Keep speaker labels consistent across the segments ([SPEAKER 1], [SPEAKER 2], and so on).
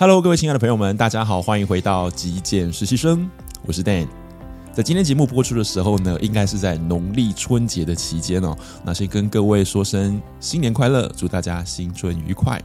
[SPEAKER 1] Hello，各位亲爱的朋友们，大家好，欢迎回到极简实习生，我是 Dan。在今天节目播出的时候呢，应该是在农历春节的期间哦。那先跟各位说声新年快乐，祝大家新春愉快。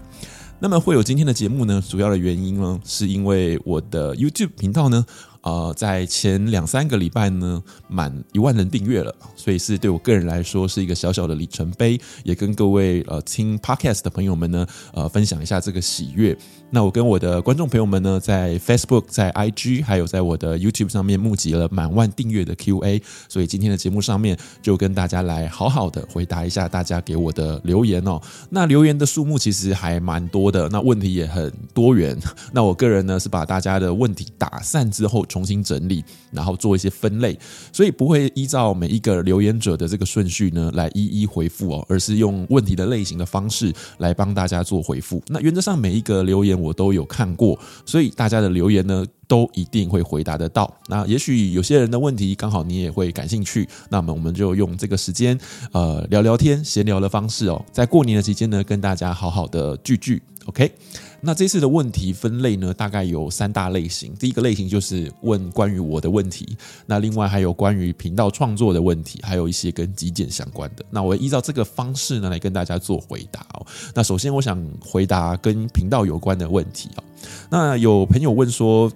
[SPEAKER 1] 那么会有今天的节目呢，主要的原因呢，是因为我的 YouTube 频道呢。呃，在前两三个礼拜呢，满一万人订阅了，所以是对我个人来说是一个小小的里程碑，也跟各位呃听 Podcast 的朋友们呢，呃分享一下这个喜悦。那我跟我的观众朋友们呢，在 Facebook、在 IG，还有在我的 YouTube 上面募集了满万订阅的 QA，所以今天的节目上面就跟大家来好好的回答一下大家给我的留言哦。那留言的数目其实还蛮多的，那问题也很多元。那我个人呢是把大家的问题打散之后。重新整理，然后做一些分类，所以不会依照每一个留言者的这个顺序呢来一一回复哦，而是用问题的类型的方式来帮大家做回复。那原则上每一个留言我都有看过，所以大家的留言呢都一定会回答得到。那也许有些人的问题刚好你也会感兴趣，那么我们就用这个时间呃聊聊天、闲聊的方式哦，在过年的期间呢跟大家好好的聚聚。OK，那这次的问题分类呢，大概有三大类型。第一个类型就是问关于我的问题，那另外还有关于频道创作的问题，还有一些跟极简相关的。那我依照这个方式呢来跟大家做回答哦。那首先我想回答跟频道有关的问题哦。那有朋友问说，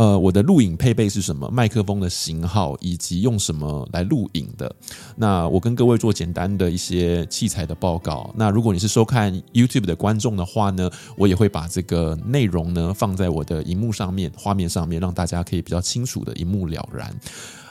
[SPEAKER 1] 呃，我的录影配备是什么？麦克风的型号以及用什么来录影的？那我跟各位做简单的一些器材的报告。那如果你是收看 YouTube 的观众的话呢，我也会把这个内容呢放在我的荧幕上面、画面上面，让大家可以比较清楚的一目了然。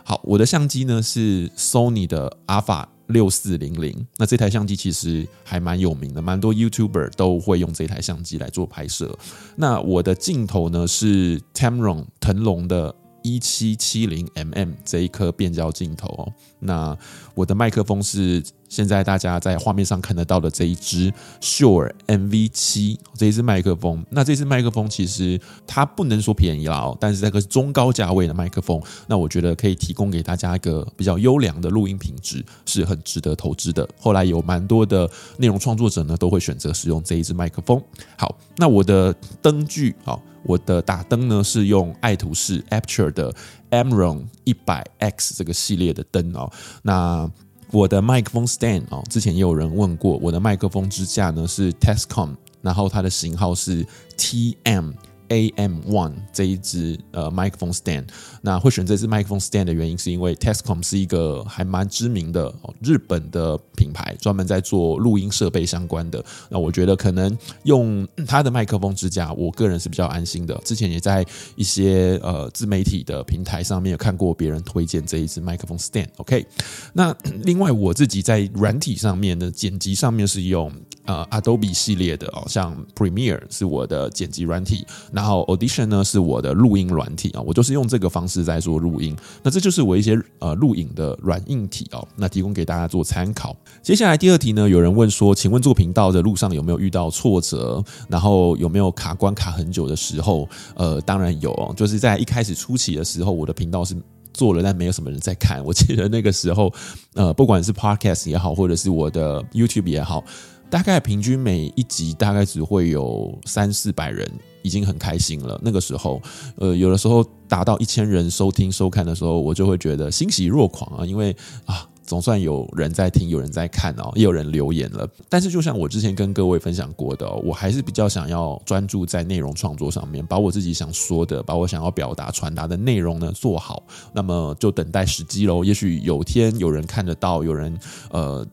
[SPEAKER 1] 好，我的相机呢是 Sony 的 Alpha。六四零零，那这台相机其实还蛮有名的，蛮多 YouTuber 都会用这台相机来做拍摄。那我的镜头呢是 Tamron 腾龙的。一七七零 mm 这一颗变焦镜头哦，那我的麦克风是现在大家在画面上看得到的这一支 Shure MV7 这一支麦克风。那这支麦克风其实它不能说便宜啦，但是这个是中高价位的麦克风，那我觉得可以提供给大家一个比较优良的录音品质，是很值得投资的。后来有蛮多的内容创作者呢都会选择使用这一支麦克风。好，那我的灯具好。我的打灯呢是用爱图仕 Aputure 的 Amron 一百 X 这个系列的灯哦。那我的麦克风 stand 哦，之前也有人问过，我的麦克风支架呢是 Tescom，然后它的型号是 TM。AM One 这一支呃麦克风 stand，那会选这支麦克风 stand 的原因是因为 Tescom 是一个还蛮知名的日本的品牌，专门在做录音设备相关的。那我觉得可能用它的麦克风支架，我个人是比较安心的。之前也在一些呃自媒体的平台上面有看过别人推荐这一支麦克风 stand。OK，那另外我自己在软体上面的剪辑上面是用呃 Adobe 系列的哦，像 Premiere 是我的剪辑软体。然后 Audition 呢是我的录音软体啊，我就是用这个方式在做录音。那这就是我一些呃录影的软硬体哦，那提供给大家做参考。接下来第二题呢，有人问说，请问做频道的路上有没有遇到挫折？然后有没有卡关卡很久的时候？呃，当然有，就是在一开始初期的时候，我的频道是做了，但没有什么人在看。我记得那个时候，呃，不管是 Podcast 也好，或者是我的 YouTube 也好。大概平均每一集大概只会有三四百人，已经很开心了。那个时候，呃，有的时候达到一千人收听收看的时候，我就会觉得欣喜若狂啊，因为啊，总算有人在听，有人在看哦，也有人留言了。但是，就像我之前跟各位分享过的，我还是比较想要专注在内容创作上面，把我自己想说的，把我想要表达传达的内容呢做好。那么就等待时机喽。也许有天有人看得到，有人呃。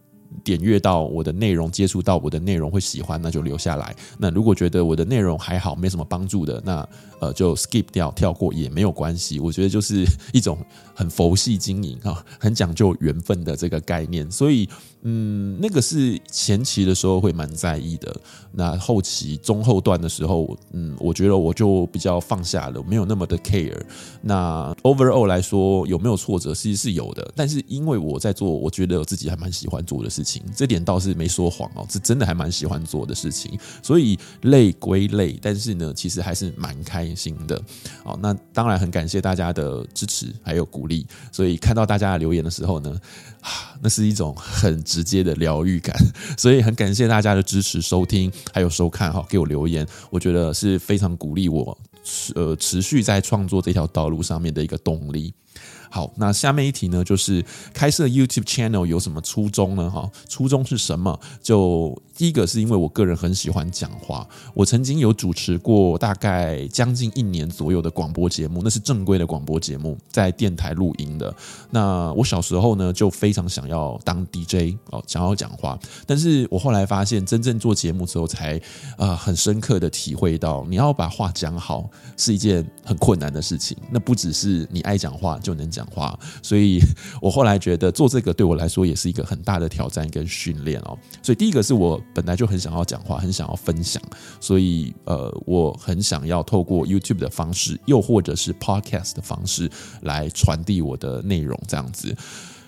[SPEAKER 1] 点阅到我的内容，接触到我的内容会喜欢，那就留下来。那如果觉得我的内容还好，没什么帮助的，那呃就 skip 掉，跳过也没有关系。我觉得就是一种很佛系经营哈，很讲究缘分的这个概念。所以嗯，那个是前期的时候会蛮在意的。那后期中后段的时候，嗯，我觉得我就比较放下了，没有那么的 care。那 overall 来说有没有挫折？其实是有的，但是因为我在做，我觉得我自己还蛮喜欢做的事情。情，这点倒是没说谎哦，是真的还蛮喜欢做的事情。所以累归累，但是呢，其实还是蛮开心的。哦，那当然很感谢大家的支持还有鼓励。所以看到大家的留言的时候呢，啊，那是一种很直接的疗愈感。所以很感谢大家的支持、收听还有收看哈，给我留言，我觉得是非常鼓励我。呃，持续在创作这条道路上面的一个动力。好，那下面一题呢，就是开设 YouTube channel 有什么初衷呢？哈，初衷是什么？就第一个是因为我个人很喜欢讲话，我曾经有主持过大概将近一年左右的广播节目，那是正规的广播节目，在电台录音的。那我小时候呢，就非常想要当 DJ 哦，想要讲话，但是我后来发现，真正做节目之后，才啊很深刻的体会到，你要把话讲好是一件很困难的事情。那不只是你爱讲话就能讲。话，所以我后来觉得做这个对我来说也是一个很大的挑战跟训练哦。所以第一个是我本来就很想要讲话，很想要分享，所以呃，我很想要透过 YouTube 的方式，又或者是 Podcast 的方式来传递我的内容，这样子。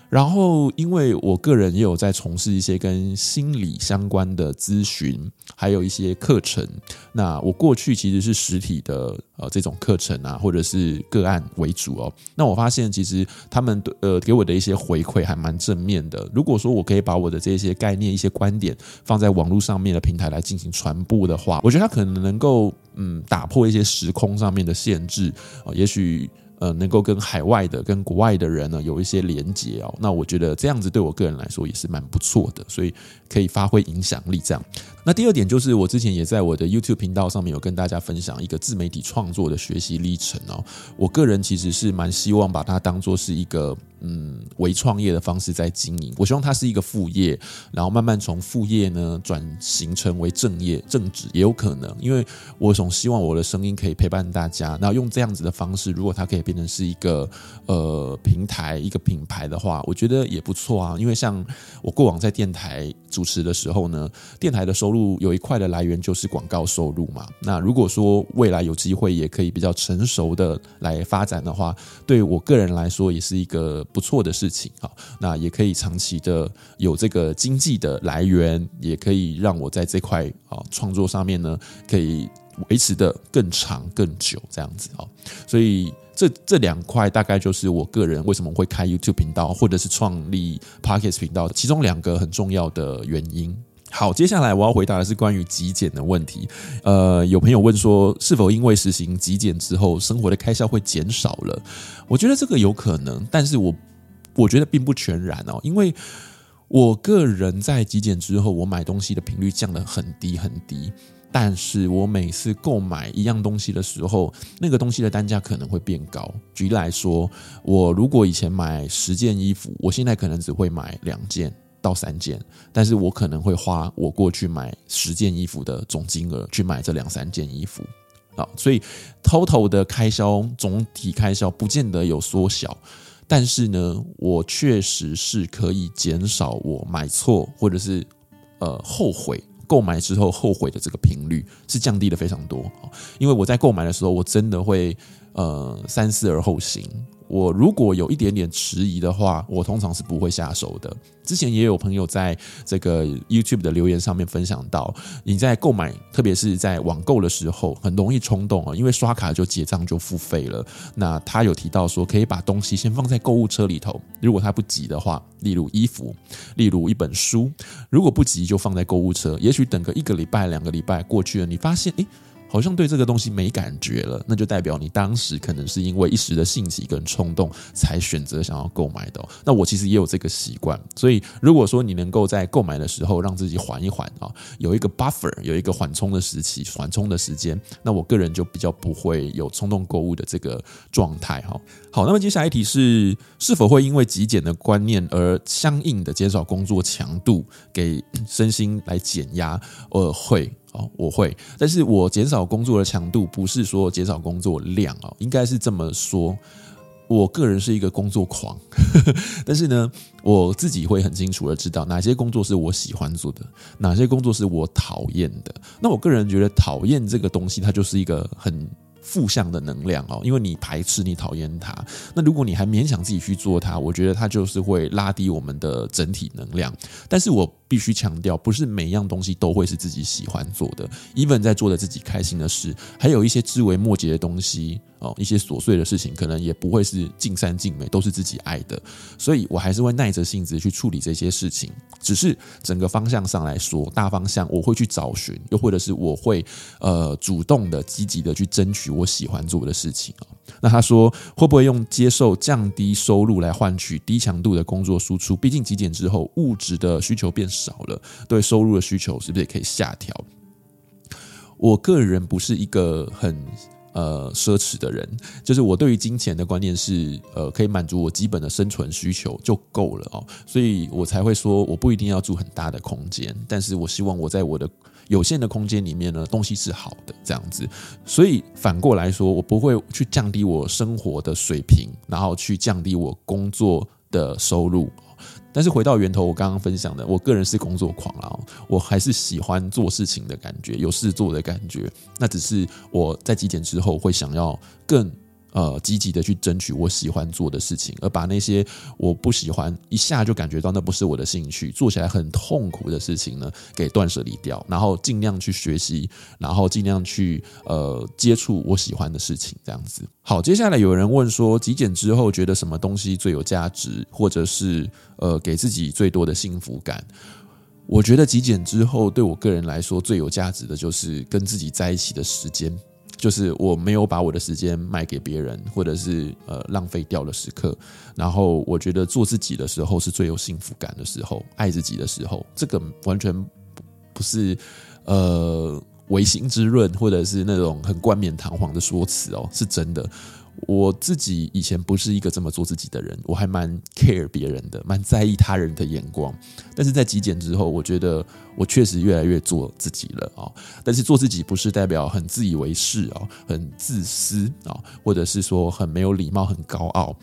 [SPEAKER 1] 然后，因为我个人也有在从事一些跟心理相关的咨询，还有一些课程。那我过去其实是实体的呃这种课程啊，或者是个案为主哦。那我发现其实他们呃给我的一些回馈还蛮正面的。如果说我可以把我的这些概念、一些观点放在网络上面的平台来进行传播的话，我觉得它可能能够嗯打破一些时空上面的限制啊，也许。呃，能够跟海外的、跟国外的人呢有一些连接哦，那我觉得这样子对我个人来说也是蛮不错的，所以可以发挥影响力这样。那第二点就是，我之前也在我的 YouTube 频道上面有跟大家分享一个自媒体创作的学习历程哦。我个人其实是蛮希望把它当做是一个嗯微创业的方式在经营。我希望它是一个副业，然后慢慢从副业呢转型成为正业正职也有可能。因为我总希望我的声音可以陪伴大家，那用这样子的方式，如果它可以变成是一个呃平台一个品牌的话，我觉得也不错啊。因为像我过往在电台主持的时候呢，电台的收入。有一块的来源就是广告收入嘛。那如果说未来有机会也可以比较成熟的来发展的话，对我个人来说也是一个不错的事情啊。那也可以长期的有这个经济的来源，也可以让我在这块啊创作上面呢可以维持的更长更久这样子啊。所以这这两块大概就是我个人为什么会开 YouTube 频道或者是创立 Podcast 频道其中两个很重要的原因。好，接下来我要回答的是关于极简的问题。呃，有朋友问说，是否因为实行极简之后，生活的开销会减少了？我觉得这个有可能，但是我我觉得并不全然哦，因为我个人在极简之后，我买东西的频率降得很低很低，但是我每次购买一样东西的时候，那个东西的单价可能会变高。举例来说，我如果以前买十件衣服，我现在可能只会买两件。到三件，但是我可能会花我过去买十件衣服的总金额去买这两三件衣服，好，所以 total 的开销总体开销不见得有缩小，但是呢，我确实是可以减少我买错或者是呃后悔购买之后后悔的这个频率是降低了非常多，因为我在购买的时候我真的会呃三思而后行。我如果有一点点迟疑的话，我通常是不会下手的。之前也有朋友在这个 YouTube 的留言上面分享到，你在购买，特别是在网购的时候，很容易冲动啊，因为刷卡就结账就付费了。那他有提到说，可以把东西先放在购物车里头，如果他不急的话，例如衣服，例如一本书，如果不急就放在购物车，也许等个一个礼拜、两个礼拜过去了，你发现，诶。好像对这个东西没感觉了，那就代表你当时可能是因为一时的兴起跟冲动才选择想要购买的。那我其实也有这个习惯，所以如果说你能够在购买的时候让自己缓一缓啊，有一个 buffer，有一个缓冲的时期、缓冲的时间，那我个人就比较不会有冲动购物的这个状态哈。好，那么接下来一题是是否会因为极简的观念而相应的减少工作强度，给身心来减压？呃，会。哦，我会，但是我减少工作的强度，不是说减少工作量哦，应该是这么说。我个人是一个工作狂，但是呢，我自己会很清楚的知道哪些工作是我喜欢做的，哪些工作是我讨厌的。那我个人觉得讨厌这个东西，它就是一个很负向的能量哦，因为你排斥、你讨厌它。那如果你还勉强自己去做它，我觉得它就是会拉低我们的整体能量。但是我必须强调，不是每样东西都会是自己喜欢做的。even 在做的自己开心的事，还有一些枝微末节的东西哦，一些琐碎的事情，可能也不会是尽善尽美，都是自己爱的。所以我还是会耐着性子去处理这些事情。只是整个方向上来说，大方向我会去找寻，又或者是我会呃主动的、积极的去争取我喜欢做的事情啊。那他说会不会用接受降低收入来换取低强度的工作输出？毕竟极简之后物质的需求变少了，对收入的需求是不是也可以下调？我个人不是一个很。呃，奢侈的人，就是我对于金钱的观念是，呃，可以满足我基本的生存需求就够了哦，所以我才会说，我不一定要住很大的空间，但是我希望我在我的有限的空间里面呢，东西是好的这样子。所以反过来说，我不会去降低我生活的水平，然后去降低我工作的收入。但是回到源头，我刚刚分享的，我个人是工作狂啊，我还是喜欢做事情的感觉，有事做的感觉。那只是我在极简之后会想要更。呃，积极的去争取我喜欢做的事情，而把那些我不喜欢，一下就感觉到那不是我的兴趣，做起来很痛苦的事情呢，给断舍离掉，然后尽量去学习，然后尽量去呃接触我喜欢的事情，这样子。好，接下来有人问说，极简之后觉得什么东西最有价值，或者是呃给自己最多的幸福感？我觉得极简之后对我个人来说最有价值的就是跟自己在一起的时间。就是我没有把我的时间卖给别人，或者是呃浪费掉的时刻。然后我觉得做自己的时候是最有幸福感的时候，爱自己的时候，这个完全不是呃唯心之论，或者是那种很冠冕堂皇的说辞哦，是真的。我自己以前不是一个这么做自己的人，我还蛮 care 别人的，蛮在意他人的眼光。但是在极简之后，我觉得我确实越来越做自己了啊。但是做自己不是代表很自以为是啊，很自私啊，或者是说很没有礼貌、很高傲，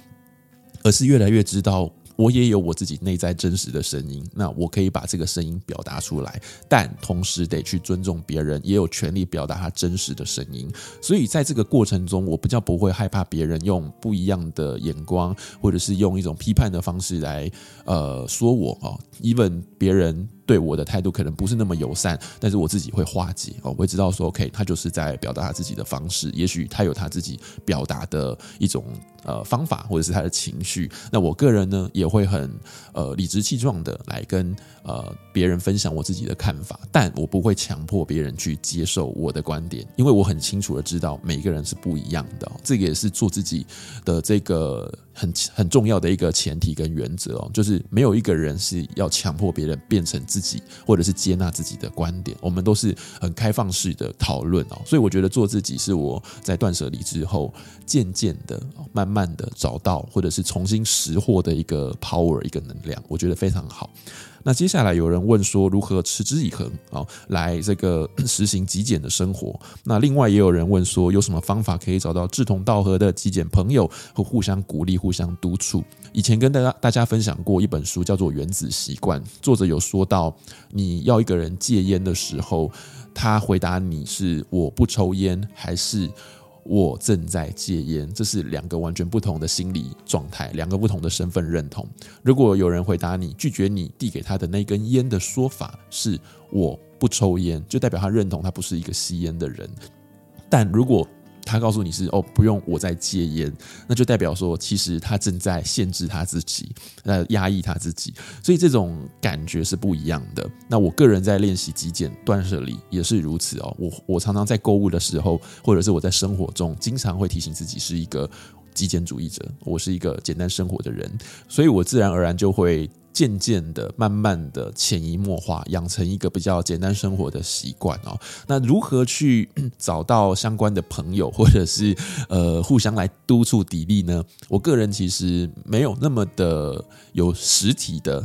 [SPEAKER 1] 而是越来越知道。我也有我自己内在真实的声音，那我可以把这个声音表达出来，但同时得去尊重别人，也有权利表达他真实的声音。所以在这个过程中，我比较不会害怕别人用不一样的眼光，或者是用一种批判的方式来呃说我啊，even 别人。对我的态度可能不是那么友善，但是我自己会化解哦，我会知道说，OK，他就是在表达他自己的方式，也许他有他自己表达的一种呃方法，或者是他的情绪。那我个人呢，也会很呃理直气壮的来跟呃别人分享我自己的看法，但我不会强迫别人去接受我的观点，因为我很清楚的知道每个人是不一样的，这个也是做自己的这个。很很重要的一个前提跟原则哦，就是没有一个人是要强迫别人变成自己，或者是接纳自己的观点。我们都是很开放式的讨论哦，所以我觉得做自己是我在断舍离之后渐渐的、慢慢的找到，或者是重新拾获的一个 power，一个能量，我觉得非常好。那接下来有人问说，如何持之以恒啊，来这个 实行极简的生活？那另外也有人问说，有什么方法可以找到志同道合的极简朋友和互相鼓励、互相督促？以前跟大家大家分享过一本书，叫做《原子习惯》，作者有说到，你要一个人戒烟的时候，他回答你是我不抽烟还是？我正在戒烟，这是两个完全不同的心理状态，两个不同的身份认同。如果有人回答你拒绝你递给他的那根烟的说法是我不抽烟，就代表他认同他不是一个吸烟的人。但如果他告诉你是哦，不用我在戒烟，那就代表说其实他正在限制他自己，呃，压抑他自己，所以这种感觉是不一样的。那我个人在练习极简断舍离也是如此哦。我我常常在购物的时候，或者是我在生活中，经常会提醒自己是一个极简主义者，我是一个简单生活的人，所以我自然而然就会。渐渐的、慢慢的、潜移默化，养成一个比较简单生活的习惯哦。那如何去找到相关的朋友，或者是呃互相来督促砥砺呢？我个人其实没有那么的有实体的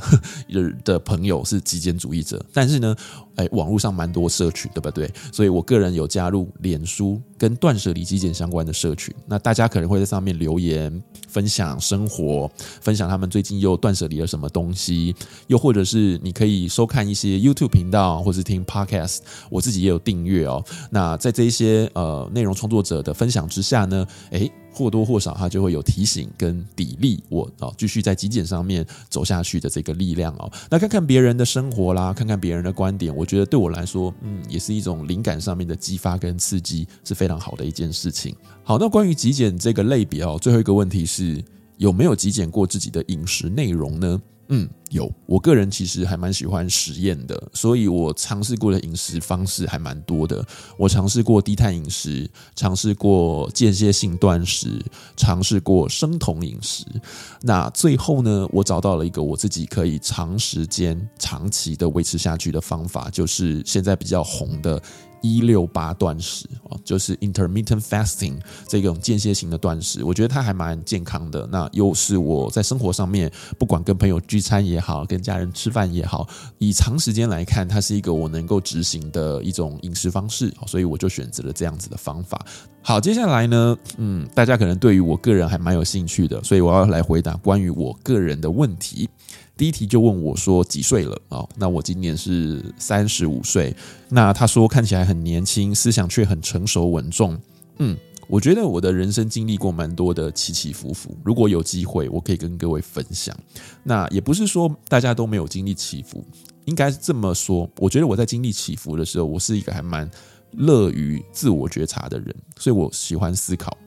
[SPEAKER 1] 的朋友是极简主义者，但是呢，哎，网络上蛮多社群，对不对？所以我个人有加入脸书跟断舍离极简相关的社群。那大家可能会在上面留言，分享生活，分享他们最近又断舍离了什么东西，又或者是你可以收看一些 YouTube 频道，或是听 Podcast。我自己也有订阅哦。那在这一些呃内容创作者的分享之下呢，哎。或多或少，它就会有提醒跟砥砺我啊，继续在极简上面走下去的这个力量哦。那看看别人的生活啦，看看别人的观点，我觉得对我来说，嗯，也是一种灵感上面的激发跟刺激，是非常好的一件事情。好，那关于极简这个类别哦，最后一个问题是有没有极简过自己的饮食内容呢？嗯，有。我个人其实还蛮喜欢实验的，所以我尝试过的饮食方式还蛮多的。我尝试过低碳饮食，尝试过间歇性断食，尝试过生酮饮食。那最后呢，我找到了一个我自己可以长时间、长期的维持下去的方法，就是现在比较红的。一六八断食哦，就是 intermittent fasting 这种间歇性的断食，我觉得它还蛮健康的。那又是我在生活上面，不管跟朋友聚餐也好，跟家人吃饭也好，以长时间来看，它是一个我能够执行的一种饮食方式，所以我就选择了这样子的方法。好，接下来呢，嗯，大家可能对于我个人还蛮有兴趣的，所以我要来回答关于我个人的问题。第一题就问我说几岁了啊？那我今年是三十五岁。那他说看起来很年轻，思想却很成熟稳重。嗯，我觉得我的人生经历过蛮多的起起伏伏。如果有机会，我可以跟各位分享。那也不是说大家都没有经历起伏，应该是这么说。我觉得我在经历起伏的时候，我是一个还蛮乐于自我觉察的人，所以我喜欢思考。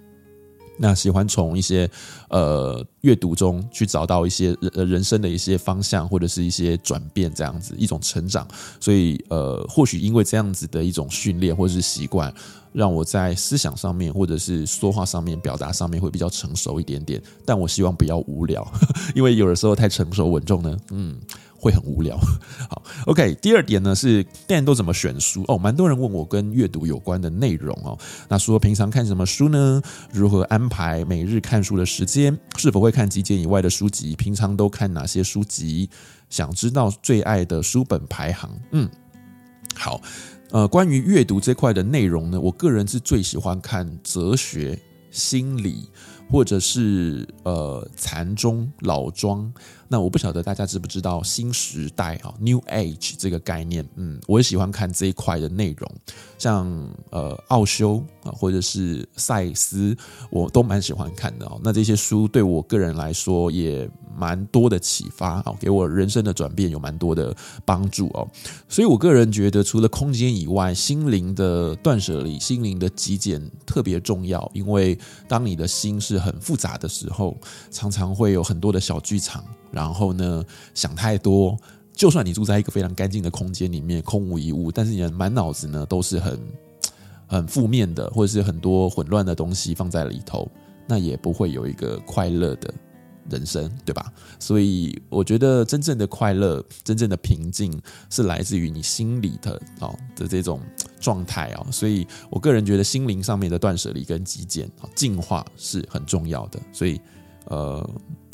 [SPEAKER 1] 那喜欢从一些呃阅读中去找到一些人人生的一些方向，或者是一些转变，这样子一种成长。所以呃，或许因为这样子的一种训练或者是习惯，让我在思想上面或者是说话上面表达上面会比较成熟一点点。但我希望不要无聊，因为有的时候太成熟稳重呢，嗯。会很无聊。好，OK。第二点呢是，大家都怎么选书哦？蛮多人问我跟阅读有关的内容哦。那说平常看什么书呢？如何安排每日看书的时间？是否会看极简以外的书籍？平常都看哪些书籍？想知道最爱的书本排行？嗯，好。呃，关于阅读这块的内容呢，我个人是最喜欢看哲学、心理，或者是呃禅宗、老庄。那我不晓得大家知不知道新时代啊，New Age 这个概念，嗯，我也喜欢看这一块的内容，像呃奥修啊，或者是赛斯，我都蛮喜欢看的哦。那这些书对我个人来说也蛮多的启发啊，给我人生的转变有蛮多的帮助哦。所以我个人觉得，除了空间以外，心灵的断舍离、心灵的极简特别重要，因为当你的心是很复杂的时候，常常会有很多的小剧场。然后呢，想太多。就算你住在一个非常干净的空间里面，空无一物，但是你的满脑子呢都是很很负面的，或者是很多混乱的东西放在里头，那也不会有一个快乐的人生，对吧？所以我觉得真正的快乐、真正的平静，是来自于你心里的哦的这种状态啊。所以我个人觉得，心灵上面的断舍离跟极简啊，净化是很重要的。所以，呃。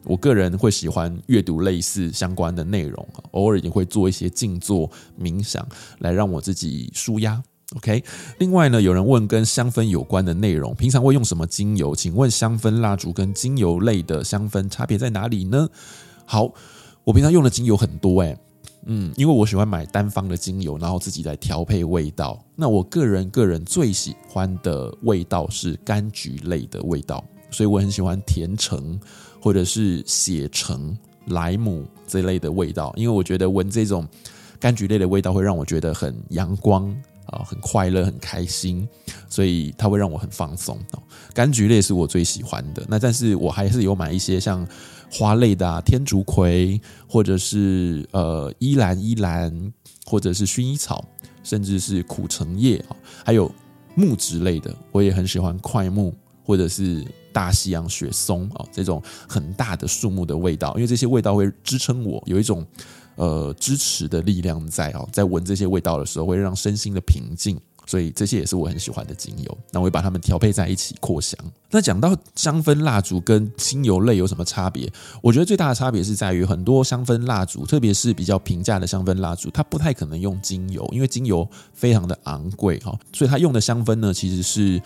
[SPEAKER 1] 我个人会喜欢阅读类似相关的内容，偶尔也会做一些静坐冥想，来让我自己舒压。OK，另外呢，有人问跟香氛有关的内容，平常会用什么精油？请问香氛蜡烛跟精油类的香氛差别在哪里呢？好，我平常用的精油很多诶，嗯，因为我喜欢买单方的精油，然后自己来调配味道。那我个人个人最喜欢的味道是柑橘类的味道，所以我很喜欢甜橙。或者是血橙、莱姆这类的味道，因为我觉得闻这种柑橘类的味道会让我觉得很阳光啊，很快乐、很开心，所以它会让我很放松。柑橘类是我最喜欢的。那但是我还是有买一些像花类的啊，天竺葵，或者是呃依兰依兰，或者是薰衣草，甚至是苦橙叶啊，还有木质类的，我也很喜欢快木，或者是。大西洋雪松啊，这种很大的树木的味道，因为这些味道会支撑我，有一种呃支持的力量在哦，在闻这些味道的时候，会让身心的平静。所以这些也是我很喜欢的精油。那我会把它们调配在一起扩香。那讲到香氛蜡烛跟精油类有什么差别？我觉得最大的差别是在于很多香氛蜡烛，特别是比较平价的香氛蜡烛，它不太可能用精油，因为精油非常的昂贵哈，所以它用的香氛呢其实是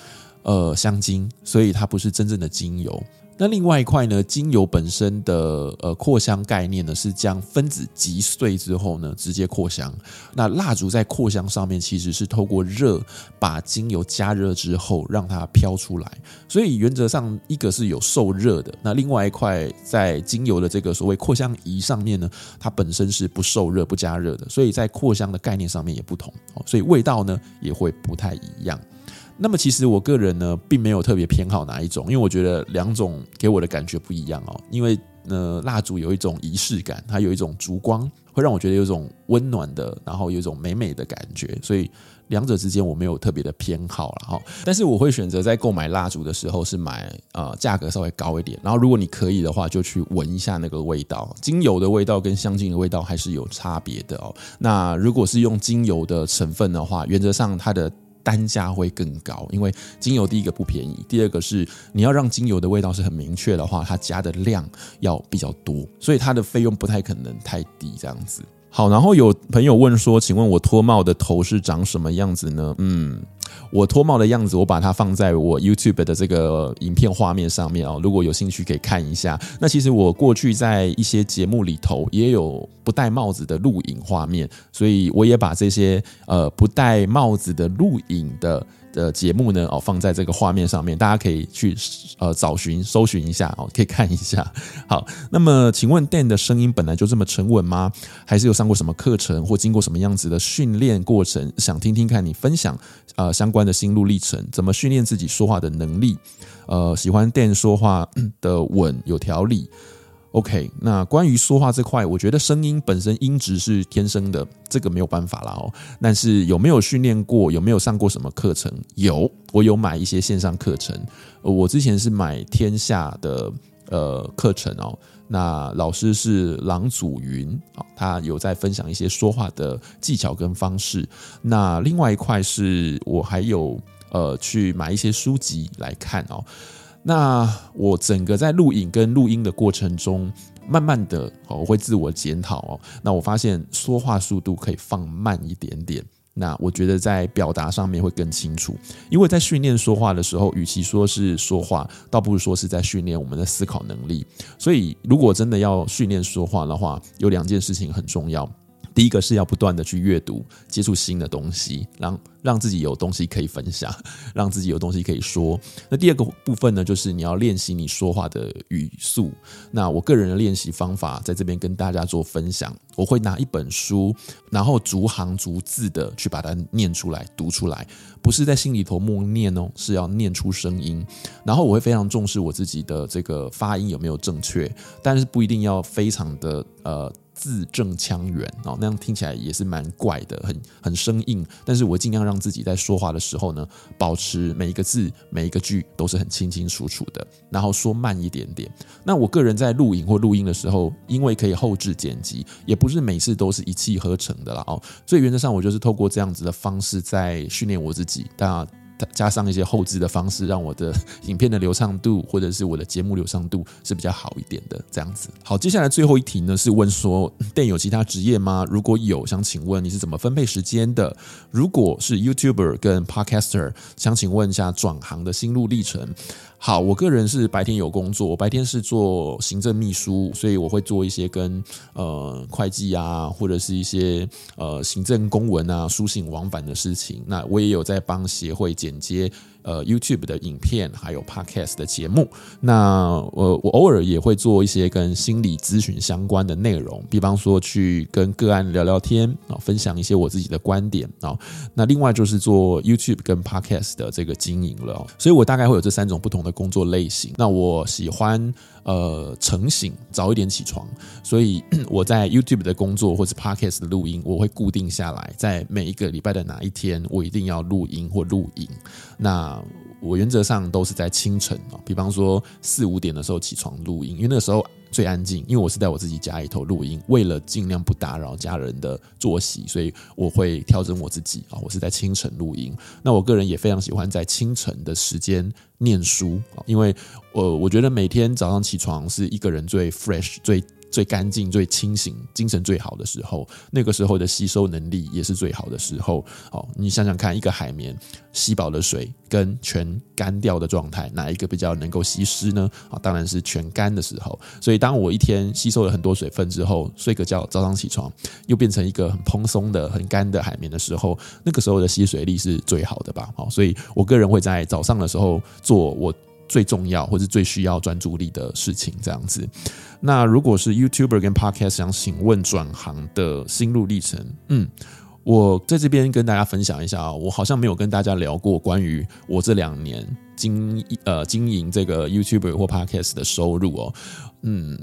[SPEAKER 1] 呃香精，所以它不是真正的精油。那另外一块呢，精油本身的呃扩香概念呢，是将分子击碎之后呢，直接扩香。那蜡烛在扩香上面其实是透过热把精油加热之后让它飘出来，所以原则上一个是有受热的，那另外一块在精油的这个所谓扩香仪上面呢，它本身是不受热不加热的，所以在扩香的概念上面也不同，所以味道呢也会不太一样。那么其实我个人呢，并没有特别偏好哪一种，因为我觉得两种给我的感觉不一样哦。因为呢，蜡烛有一种仪式感，它有一种烛光，会让我觉得有一种温暖的，然后有一种美美的感觉，所以两者之间我没有特别的偏好了哈。但是我会选择在购买蜡烛的时候是买呃价格稍微高一点，然后如果你可以的话，就去闻一下那个味道，精油的味道跟香精的味道还是有差别的哦。那如果是用精油的成分的话，原则上它的单价会更高，因为精油第一个不便宜，第二个是你要让精油的味道是很明确的话，它加的量要比较多，所以它的费用不太可能太低这样子。好，然后有朋友问说，请问我脱帽的头是长什么样子呢？嗯，我脱帽的样子，我把它放在我 YouTube 的这个影片画面上面哦。如果有兴趣可以看一下。那其实我过去在一些节目里头也有不戴帽子的录影画面，所以我也把这些呃不戴帽子的录影的。的节目呢，哦，放在这个画面上面，大家可以去呃找寻、搜寻一下哦，可以看一下。好，那么请问 Dan 的声音本来就这么沉稳吗？还是有上过什么课程或经过什么样子的训练过程？想听听看你分享呃相关的心路历程，怎么训练自己说话的能力？呃，喜欢 Dan 说话的稳有条理。OK，那关于说话这块，我觉得声音本身音质是天生的，这个没有办法啦哦。但是有没有训练过？有没有上过什么课程？有，我有买一些线上课程。我之前是买天下的呃课程哦。那老师是郎祖云啊，他有在分享一些说话的技巧跟方式。那另外一块是我还有呃去买一些书籍来看哦。那我整个在录影跟录音的过程中，慢慢的哦，我会自我检讨哦。那我发现说话速度可以放慢一点点，那我觉得在表达上面会更清楚。因为在训练说话的时候，与其说是说话，倒不如说是在训练我们的思考能力。所以，如果真的要训练说话的话，有两件事情很重要。第一个是要不断的去阅读，接触新的东西，让让自己有东西可以分享，让自己有东西可以说。那第二个部分呢，就是你要练习你说话的语速。那我个人的练习方法在这边跟大家做分享。我会拿一本书，然后逐行逐字的去把它念出来、读出来，不是在心里头默念哦，是要念出声音。然后我会非常重视我自己的这个发音有没有正确，但是不一定要非常的呃。字正腔圆哦，那样听起来也是蛮怪的，很很生硬。但是我尽量让自己在说话的时候呢，保持每一个字、每一个句都是很清清楚楚的，然后说慢一点点。那我个人在录影或录音的时候，因为可以后置剪辑，也不是每次都是一气呵成的啦哦。所以原则上，我就是透过这样子的方式在训练我自己。大家。加上一些后置的方式，让我的影片的流畅度或者是我的节目流畅度是比较好一点的。这样子，好，接下来最后一题呢是问说电影有其他职业吗？如果有，想请问你是怎么分配时间的？如果是 YouTuber 跟 Podcaster，想请问一下转行的心路历程。好，我个人是白天有工作，我白天是做行政秘书，所以我会做一些跟呃会计啊，或者是一些呃行政公文啊、书信往返的事情。那我也有在帮协会剪接。呃，YouTube 的影片还有 Podcast 的节目，那呃，我偶尔也会做一些跟心理咨询相关的内容，比方说去跟个案聊聊天啊，分享一些我自己的观点啊。那另外就是做 YouTube 跟 Podcast 的这个经营了，所以我大概会有这三种不同的工作类型。那我喜欢。呃，晨醒早一点起床，所以 我在 YouTube 的工作或是 Podcast 的录音，我会固定下来，在每一个礼拜的哪一天，我一定要录音或录影。那我原则上都是在清晨啊，比方说四五点的时候起床录音，因为那个时候。最安静，因为我是在我自己家里头录音，为了尽量不打扰家人的作息，所以我会调整我自己啊。我是在清晨录音，那我个人也非常喜欢在清晨的时间念书啊，因为呃，我觉得每天早上起床是一个人最 fresh 最。最干净、最清醒、精神最好的时候，那个时候的吸收能力也是最好的时候。哦，你想想看，一个海绵吸饱了水跟全干掉的状态，哪一个比较能够吸湿呢？啊，当然是全干的时候。所以，当我一天吸收了很多水分之后，睡个觉，早上起床又变成一个很蓬松的、很干的海绵的时候，那个时候的吸水力是最好的吧？好，所以我个人会在早上的时候做我最重要或者最需要专注力的事情，这样子。那如果是 YouTuber 跟 Podcast，想请问转行的心路历程，嗯，我在这边跟大家分享一下啊，我好像没有跟大家聊过关于我这两年经呃经营这个 YouTuber 或 Podcast 的收入哦，嗯，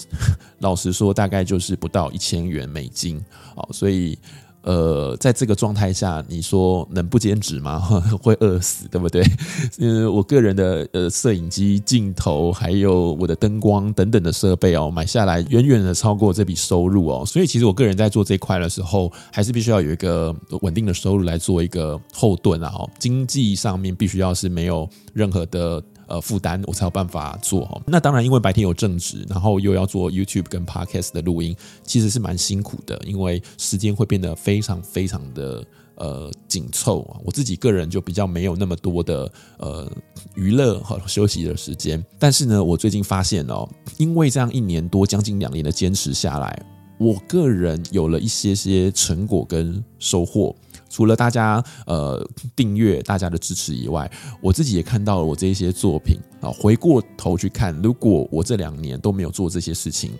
[SPEAKER 1] 老实说，大概就是不到一千元美金，好，所以。呃，在这个状态下，你说能不兼职吗？会饿死，对不对？因为我个人的呃摄影机镜头，还有我的灯光等等的设备哦，买下来远远的超过这笔收入哦。所以其实我个人在做这一块的时候，还是必须要有一个稳定的收入来做一个后盾啊。哦，经济上面必须要是没有任何的。呃，负担我才有办法做。那当然，因为白天有正职，然后又要做 YouTube 跟 Podcast 的录音，其实是蛮辛苦的，因为时间会变得非常非常的呃紧凑啊。我自己个人就比较没有那么多的呃娱乐和休息的时间。但是呢，我最近发现哦，因为这样一年多将近两年的坚持下来，我个人有了一些些成果跟收获。除了大家呃订阅、大家的支持以外，我自己也看到了我这些作品啊。回过头去看，如果我这两年都没有做这些事情，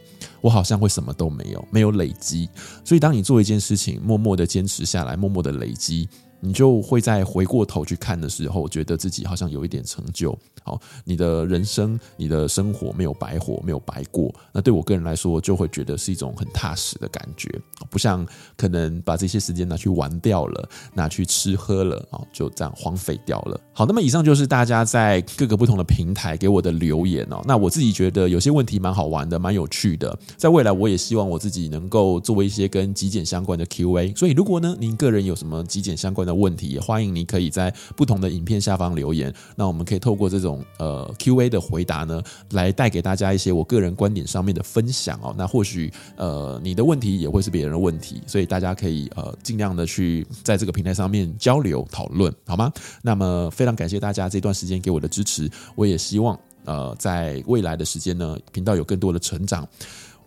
[SPEAKER 1] 我好像会什么都没有，没有累积。所以，当你做一件事情，默默的坚持下来，默默的累积。你就会在回过头去看的时候，觉得自己好像有一点成就。好，你的人生、你的生活没有白活，没有白过。那对我个人来说，就会觉得是一种很踏实的感觉，不像可能把这些时间拿去玩掉了，拿去吃喝了啊，就这样荒废掉了。好，那么以上就是大家在各个不同的平台给我的留言哦。那我自己觉得有些问题蛮好玩的，蛮有趣的。在未来，我也希望我自己能够做一些跟极简相关的 Q&A。所以，如果呢，您个人有什么极简相关的问题，也欢迎你可以在不同的影片下方留言。那我们可以透过这种呃 Q&A 的回答呢，来带给大家一些我个人观点上面的分享哦。那或许呃你的问题也会是别人的问题，所以大家可以呃尽量的去在这个平台上面交流讨论，好吗？那么非常感谢大家这段时间给我的支持，我也希望呃在未来的时间呢，频道有更多的成长。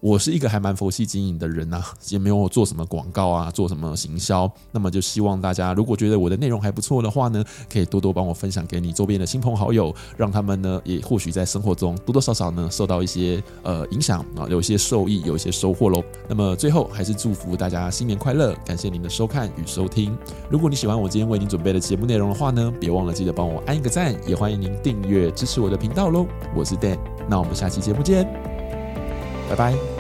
[SPEAKER 1] 我是一个还蛮佛系经营的人呐，也没有做什么广告啊，做什么行销。那么就希望大家如果觉得我的内容还不错的话呢，可以多多帮我分享给你周边的亲朋好友，让他们呢也或许在生活中多多少少呢受到一些呃影响啊，有一些受益，有一些收获喽。那么最后还是祝福大家新年快乐，感谢您的收看与收听。如果你喜欢我今天为您准备的节目内容的话呢，别忘了记得帮我按一个赞，也欢迎您订阅支持我的频道喽。我是 Dan，那我们下期节目见，拜拜。